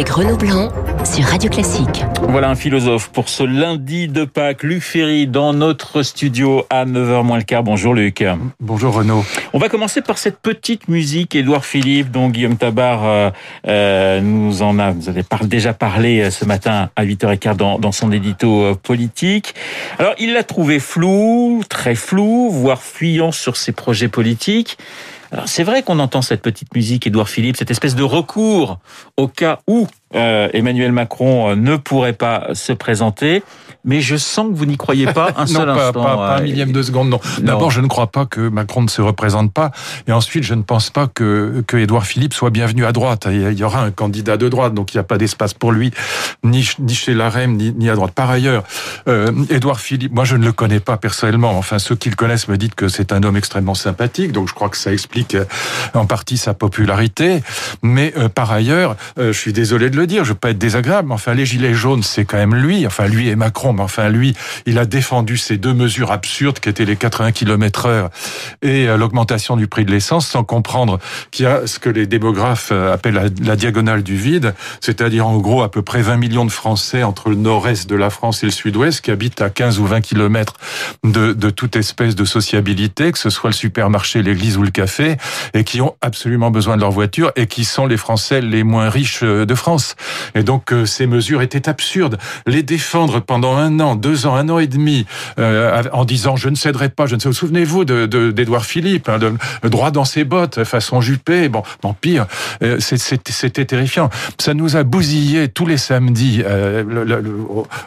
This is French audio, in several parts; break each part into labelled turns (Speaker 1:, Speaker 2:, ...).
Speaker 1: avec Renaud Blanc sur Radio Classique.
Speaker 2: Voilà un philosophe pour ce lundi de Pâques. Luc Ferry dans notre studio à 9h moins le quart. Bonjour Luc.
Speaker 3: Bonjour Renaud.
Speaker 2: On va commencer par cette petite musique Édouard Philippe dont Guillaume Tabar euh, euh nous en a, avez déjà parlé euh, ce matin à 8h15 dans, dans son édito euh, politique. Alors il l'a trouvé flou, très flou, voire fuyant sur ses projets politiques. Alors c'est vrai qu'on entend cette petite musique, Édouard Philippe, cette espèce de recours au cas où euh, Emmanuel Macron euh, ne pourrait pas se présenter. Mais je sens que vous n'y croyez pas un seul
Speaker 3: non, pas,
Speaker 2: instant.
Speaker 3: Pas, pas un millième de seconde, non. D'abord, je ne crois pas que Macron ne se représente pas. Et ensuite, je ne pense pas que, que Édouard Philippe soit bienvenu à droite. Il y aura un candidat de droite, donc il n'y a pas d'espace pour lui, ni, ni chez l'AREM, ni, ni à droite. Par ailleurs, euh, Édouard Philippe, moi je ne le connais pas personnellement. Enfin, ceux qui le connaissent me disent que c'est un homme extrêmement sympathique, donc je crois que ça explique en partie sa popularité. Mais euh, par ailleurs, euh, je suis désolé de le dire, je veux pas être désagréable, mais enfin les gilets jaunes, c'est quand même lui. Enfin lui et Macron, mais enfin lui, il a défendu ces deux mesures absurdes qui étaient les 80 km heure et euh, l'augmentation du prix de l'essence, sans comprendre qu'il y a ce que les démographes appellent la, diagonale du vide, c'est-à-dire en gros à peu près 20 millions de Français entre le nord-est de la France et le sud-ouest qui habitent à 15 ou 20 km de, de toute espèce de sociabilité, que ce soit le supermarché, l'église ou le café, et qui ont absolument besoin de leur voiture et qui sont les Français les moins riches de France. Et donc euh, ces mesures étaient absurdes. Les défendre pendant un an, deux ans, un an et demi, euh, en disant je ne céderai pas, je ne sais. Souvenez-vous de d'Édouard Philippe, hein, de, droit dans ses bottes, façon Juppé. Bon, bon pire, euh, c'était terrifiant. Ça nous a bousillé tous les samedis. Euh, le, le, le,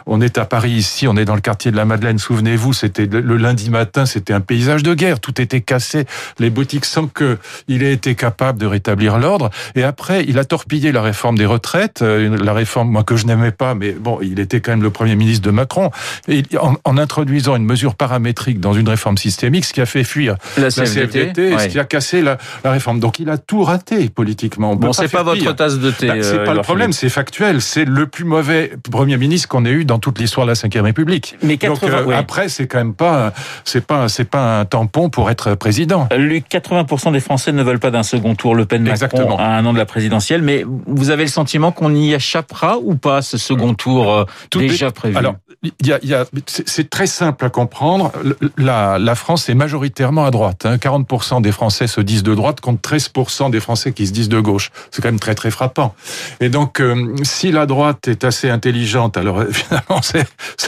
Speaker 3: on est à Paris ici, on est dans le quartier de la Madeleine. Souvenez-vous, c'était le lundi matin, c'était un paysage de guerre. Tout était cassé, les boutiques sans que il ait été capable de rétablir l'ordre. Et après, il a torpillé la réforme des retraites, euh, la réforme moi que je n'aimais pas, mais bon, il était quand même le premier ministre de Macron, et en, en introduisant une mesure paramétrique dans une réforme systémique, ce qui a fait fuir
Speaker 2: la CFDT,
Speaker 3: la CFDT
Speaker 2: ouais.
Speaker 3: ce qui a cassé la, la, réforme. Donc il a tout raté politiquement. On
Speaker 2: bon, c'est pas, pas votre tasse de thé.
Speaker 3: Bah, c'est
Speaker 2: euh,
Speaker 3: pas le problème, c'est factuel. C'est le plus mauvais premier ministre qu'on ait eu dans toute l'histoire de la Ve République.
Speaker 2: Mais 80,
Speaker 3: Donc euh,
Speaker 2: ouais.
Speaker 3: après, c'est quand même pas, c'est pas, c'est pas un tampon pour être président.
Speaker 2: Luc, 80% des Français ne veulent pas d'un second tour Le Pen Macron à un an de la présidentielle, mais vous avez le sentiment qu'on y échappera ou pas ce second tour euh,
Speaker 3: Tout
Speaker 2: déjà prévu
Speaker 3: Alors, y a, y a, c'est très simple à comprendre. La, la France est majoritairement à droite. Hein. 40% des Français se disent de droite contre 13% des Français qui se disent de gauche. C'est quand même très très frappant. Et donc, euh, si la droite est assez intelligente, alors évidemment c'est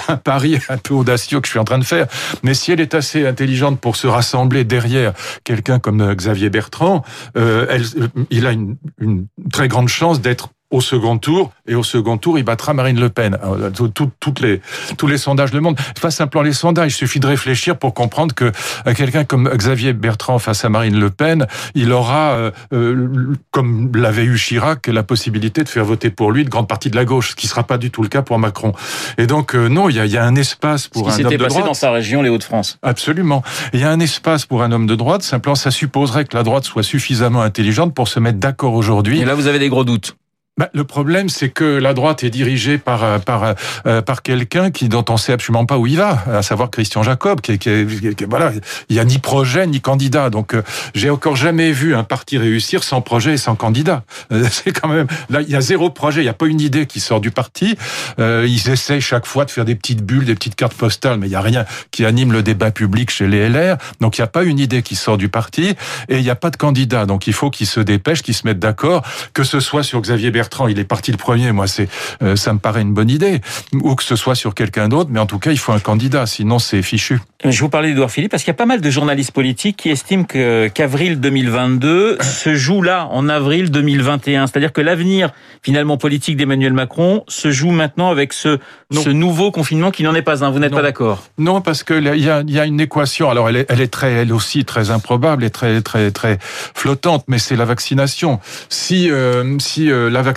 Speaker 3: un pari un peu audacieux que je suis en train de faire, mais si elle est assez intelligente pour se rassembler derrière quelqu'un comme Xavier Bertrand, euh, elle, il a une, une très grande chance d'être au second tour, et au second tour, il battra Marine Le Pen. Tout, tout, toutes les, tous les sondages le montrent. Pas simplement les sondages, il suffit de réfléchir pour comprendre que quelqu'un comme Xavier Bertrand face à Marine Le Pen, il aura, euh, comme l'avait eu Chirac, la possibilité de faire voter pour lui une grande partie de la gauche, ce qui ne sera pas du tout le cas pour Macron. Et donc, euh, non, il y a, il y a un espace pour
Speaker 2: ce qui
Speaker 3: un homme de
Speaker 2: passé
Speaker 3: droite.
Speaker 2: dans sa région, les Hauts-de-France.
Speaker 3: Absolument. Il y a un espace pour un homme de droite, simplement ça supposerait que la droite soit suffisamment intelligente pour se mettre d'accord aujourd'hui.
Speaker 2: Et là, vous avez des gros doutes.
Speaker 3: Bah, le problème, c'est que la droite est dirigée par par euh, par quelqu'un qui dont on sait absolument pas où il va, à savoir Christian Jacob, qui, qui, qui voilà, il y a ni projet ni candidat. Donc, euh, j'ai encore jamais vu un parti réussir sans projet et sans candidat. Euh, c'est quand même là, il y a zéro projet, il y a pas une idée qui sort du parti. Euh, ils essaient chaque fois de faire des petites bulles, des petites cartes postales, mais il y a rien qui anime le débat public chez les LR. Donc, il y a pas une idée qui sort du parti et il y a pas de candidat. Donc, il faut qu'ils se dépêchent, qu'ils se mettent d'accord, que ce soit sur Xavier Bertrand Bertrand, il est parti le premier. Moi, c'est, euh, ça me paraît une bonne idée. Ou que ce soit sur quelqu'un d'autre, mais en tout cas, il faut un candidat. Sinon, c'est fichu.
Speaker 2: Je vous parlais d'Edouard Philippe parce qu'il y a pas mal de journalistes politiques qui estiment que qu'avril 2022 se joue là en avril 2021. C'est-à-dire que l'avenir finalement politique d'Emmanuel Macron se joue maintenant avec ce, ce nouveau confinement qui n'en est pas un. Vous n'êtes pas d'accord?
Speaker 3: Non, parce que il y a, y a une équation. Alors, elle est, elle est très, elle aussi très improbable et très, très, très flottante. Mais c'est la vaccination. Si, euh, si euh, la vaccination,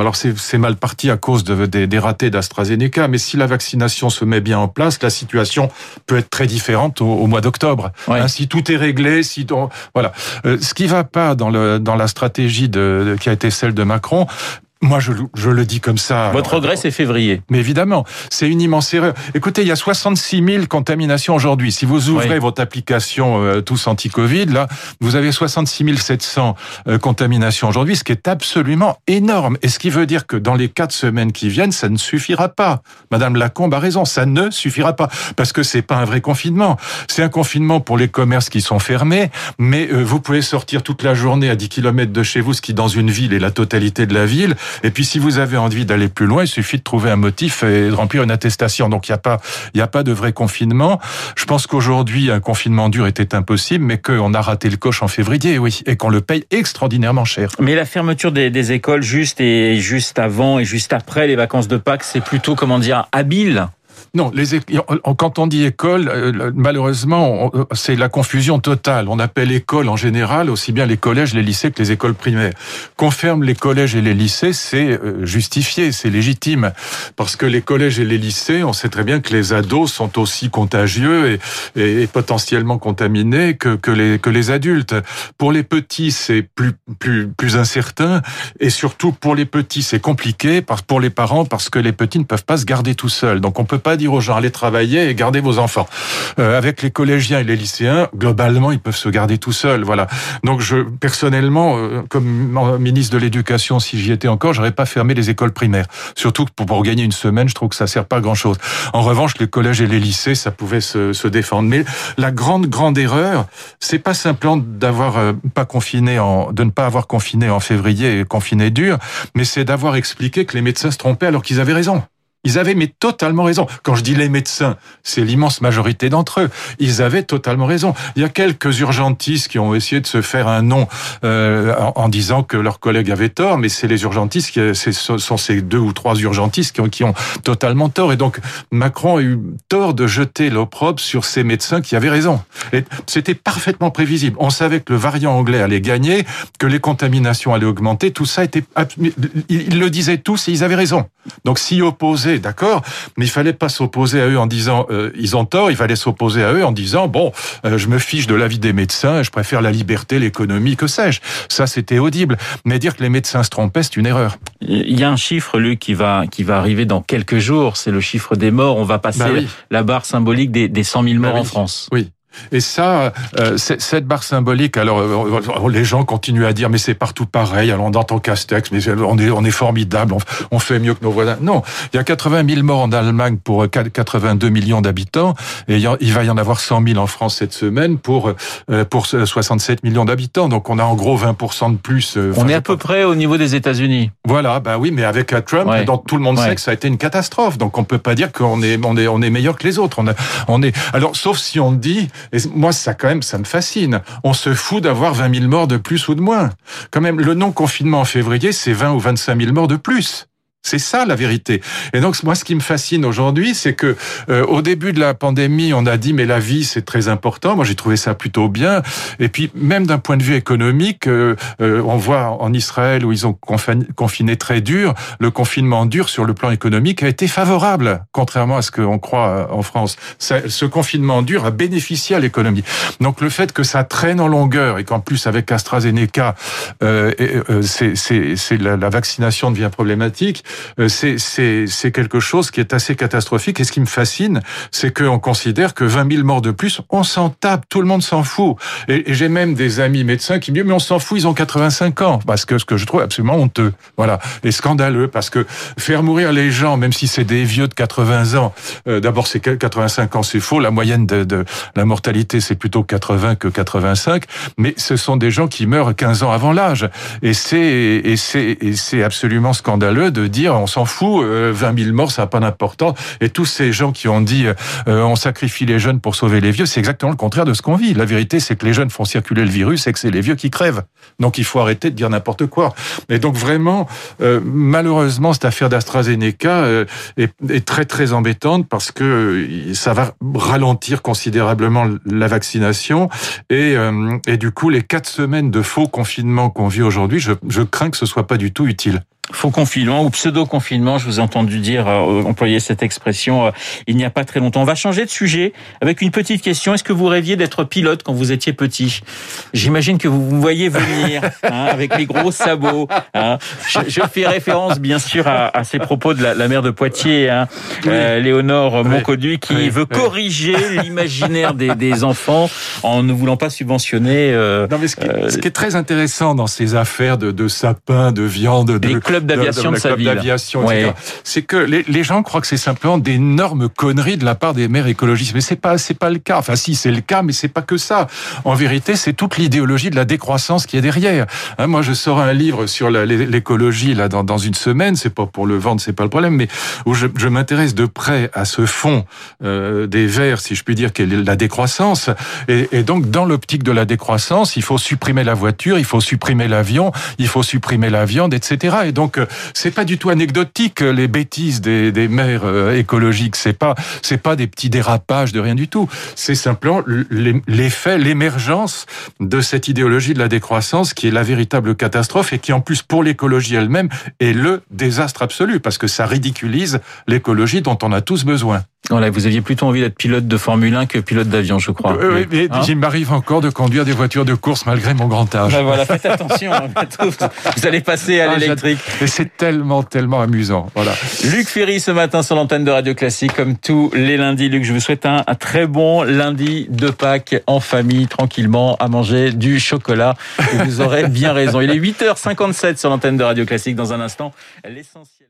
Speaker 3: alors c'est mal parti à cause de, des, des ratés d'AstraZeneca, mais si la vaccination se met bien en place, la situation peut être très différente au, au mois d'octobre.
Speaker 2: Ouais.
Speaker 3: Hein, si tout est réglé, si on, voilà, euh, ce qui va pas dans le dans la stratégie de, de, qui a été celle de Macron, Moi, je, je, le dis comme ça.
Speaker 2: Votre regret, c'est février.
Speaker 3: Mais évidemment, c'est une immense erreur. Écoutez, il y a 66 000 contaminations aujourd'hui. Si vous ouvrez votre application euh, tous anti-Covid, là, vous avez 66 700 euh, contaminations aujourd'hui, ce qui est absolument énorme. Et ce qui veut dire que dans les quatre semaines qui viennent, ça ne suffira pas. Madame Lacombe a raison, ça ne suffira pas parce que c'est pas un vrai confinement. C'est un confinement pour les commerces qui sont fermés, mais euh, vous pouvez sortir toute la journée à 10 km de chez vous, ce qui dans une ville est la totalité de la ville. Et puis si vous avez envie d'aller plus loin, il suffit de trouver un motif et de remplir une attestation. Donc il n'y a pas, il y a pas de vrai confinement. Je pense qu'aujourd'hui un confinement dur était impossible, mais qu'on a raté le coche en février, oui, et qu'on le paye extraordinairement cher.
Speaker 2: Mais la fermeture des, des écoles juste et juste avant et juste après les vacances de Pâques, c'est plutôt comment dire habile.
Speaker 3: Non, les quand on dit école, euh, malheureusement, c'est la confusion totale. On appelle école en général aussi bien les collèges, les lycées que les écoles primaires. Qu'on ferme les collèges et les lycées, c'est euh, justifié, c'est légitime, parce que les collèges et les lycées, on sait très bien que les ados sont aussi contagieux et, potentiellement contaminés que, les, adultes. Pour les petits, c'est plus, plus, plus incertain, et surtout pour les petits, c'est compliqué, pour les parents, parce que les petits ne peuvent pas se garder tout seuls. Donc on peut pas aux gens allez travailler et garder vos enfants. Euh, avec les collégiens et les lycéens, globalement, ils peuvent se garder tout seuls. Voilà. Donc je personnellement, euh, comme ministre de l'Éducation, si j'y étais encore, j'aurais pas fermé les écoles primaires. Surtout pour, pour gagner une semaine, je trouve que ça sert pas à grand chose. En revanche, les collèges et les lycées, ça pouvait se, se défendre. Mais la grande grande erreur, c'est pas simplement d'avoir euh, pas confiné en, de ne pas avoir confiné en février et confiné dur, mais c'est d'avoir expliqué que les médecins se trompaient alors qu'ils avaient raison. Ils avaient mais totalement raison. Quand je dis les médecins, c'est l'immense majorité d'entre eux. Ils avaient totalement raison. Il y a quelques urgentistes qui ont essayé de se faire un nom euh, en, disant que leurs collègues avaient tort, mais c'est les urgentistes, qui, ce sont ces deux ou trois urgentistes qui ont, qui ont totalement tort. Et donc Macron a eu tort de jeter l'opprobre sur ces médecins qui avaient raison. C'était parfaitement prévisible. On savait que le variant anglais allait gagner, que les contaminations allaient augmenter. Tout ça était... Ils le disaient tous et ils avaient raison. Donc s'y opposer d'accord, mais il fallait pas s'opposer à eux en disant euh, ils ont tort, il fallait s'opposer à eux en disant bon, euh, je me fiche de l'avis des médecins, je préfère la liberté, l'économie, que sais-je. Ça, c'était audible. Mais dire que les médecins se trompaient, c'est une erreur.
Speaker 2: Il y a un chiffre, Luc, qui va, qui va arriver dans quelques jours, c'est le chiffre des morts. On va passer bah la barre symbolique des, des 100 000 morts
Speaker 3: bah
Speaker 2: en France.
Speaker 3: Oui. Et ça, euh, cette barre symbolique, alors euh, les gens continuent à dire mais c'est partout pareil. Alors on entend Castex, mais on est on est formidable, on, fait mieux que nos voisins. Non, il y a 80 000 morts en Allemagne pour 82 millions d'habitants, et il va y en avoir 100 000 en France cette semaine pour euh, pour 67 millions d'habitants. Donc on a en gros 20% de plus.
Speaker 2: on est à peu près au niveau des États-Unis.
Speaker 3: Voilà, bah oui, mais avec Trump, donc tout le monde sait que ça a été une catastrophe. Donc on peut pas dire qu'on est on est on est meilleur que les autres. On, on est alors sauf si on dit et moi, ça quand même, ça me fascine. On se fout d'avoir 20 000 morts de plus ou de moins. Quand même, le non-confinement en février, c'est 20 ou 25 000 morts de plus. C'est ça la vérité. Et donc moi, ce qui me fascine aujourd'hui, c'est que euh, au début de la pandémie, on a dit mais la vie c'est très important. Moi, j'ai trouvé ça plutôt bien. Et puis même d'un point de vue économique, euh, euh, on voit en Israël où ils ont confiné, très dur, le confinement dur sur le plan économique a été favorable, contrairement à ce qu'on croit en France. ce confinement dur a bénéficié à l'économie. Donc le fait que ça traîne en longueur et qu'en plus avec AstraZeneca, c'est la, vaccination devient problématique euh, c'est quelque chose qui est assez catastrophique. Et ce qui me fascine, c'est qu'on considère que 20 000 morts de plus, on s'en tape, tout le monde s'en fout. Et, j'ai même des amis médecins qui me disent mais on s'en fout, ils ont 85 ans, parce que ce que je trouve absolument honteux, voilà, et scandaleux, parce que faire mourir les gens, même si c'est des vieux de 80 ans, euh, d'abord c'est 85 ans, c'est faux, la moyenne de, de la mortalité c'est plutôt 80 que 85, mais ce sont des gens qui meurent 15 ans avant l'âge, et c'est absolument scandaleux de dire on s'en fout, 20 euh, 000 morts, ça n'a pas d'importance. Et tous ces gens qui ont dit euh, on sacrifie les jeunes pour sauver les vieux, c'est exactement le contraire de ce qu'on vit. La vérité, c'est que les jeunes font circuler le virus et que c'est les vieux qui crèvent. Donc il faut arrêter de dire n'importe quoi. Et donc vraiment, euh, malheureusement, cette affaire d'AstraZeneca est, très très embêtante parce que ça va ralentir considérablement la vaccination et, du coup les quatre semaines de faux confinement qu'on vit aujourd'hui, je, je crains que ce soit pas du tout utile.
Speaker 2: Faux confinement ou pseudo-confinement, je vous ai entendu dire, euh, employer cette expression euh, il n'y a pas très longtemps. On va changer de sujet avec une petite question. Est-ce que vous rêviez d'être pilote quand vous étiez petit? J'imagine que vous vous voyez venir hein, avec les gros sabots. Hein. Je, je, fais référence bien sûr à, à ces propos de la, la maire de Poitiers, hein, euh, Léonore Moncodu, qui
Speaker 3: oui,
Speaker 2: veut
Speaker 3: oui.
Speaker 2: corriger l'imaginaire des, des, enfants en ne voulant pas subventionner. Euh,
Speaker 3: non, mais ce qui, ce qui, est très intéressant dans ces affaires de, de sapins, de viande, de,
Speaker 2: clubs d'aviation de, de, de, sa ville,
Speaker 3: d'aviation, ouais. c'est que les, les, gens croient que c'est simplement d'énormes conneries de la part des maires écologistes, mais c'est pas c'est pas le cas. Enfin, si c'est le cas, mais c'est pas que ça. En vérité, c'est toute l'idéologie de la décroissance qui est derrière. Hein, moi, je sors un livre sur l'écologie là dans, dans une semaine. C'est pas pour le vendre, c'est pas le problème, mais où je, je m'intéresse de près à ce fond euh, des Verts, si je puis dire, qui est la décroissance. Et, et donc, dans l'optique de la décroissance, il faut supprimer la voiture, il faut supprimer l'avion, il faut supprimer la viande, etc. Et donc, c'est pas du tout anecdotique les bêtises des, des maires euh, écologiques. C'est pas, c'est pas des petits dérapages de rien du tout. C'est simplement l'effet, l'émergence de cette idéologie de la décroissance qui est la véritable catastrophe et qui, en plus, pour l'écologie elle-même, est le désastre absolu parce que ça ridiculise l'écologie dont on a tous besoin.
Speaker 2: Voilà, vous aviez plutôt envie d'être pilote de Formule 1 que pilote d'avion, je crois.
Speaker 3: Euh, oui, mais hein il m'arrive encore de conduire des voitures de course malgré mon grand âge.
Speaker 2: Ben voilà, faites attention, vous allez passer à l'électrique.
Speaker 3: Et c'est tellement, tellement amusant. Voilà.
Speaker 2: Luc Ferry ce matin sur l'antenne de Radio Classique, comme tous les lundis. Luc, je vous souhaite un, un très bon lundi de Pâques en famille, tranquillement, à manger du chocolat. Et vous aurez bien raison. Il est 8h57 sur l'antenne de Radio Classique. Dans un instant, l'essentiel.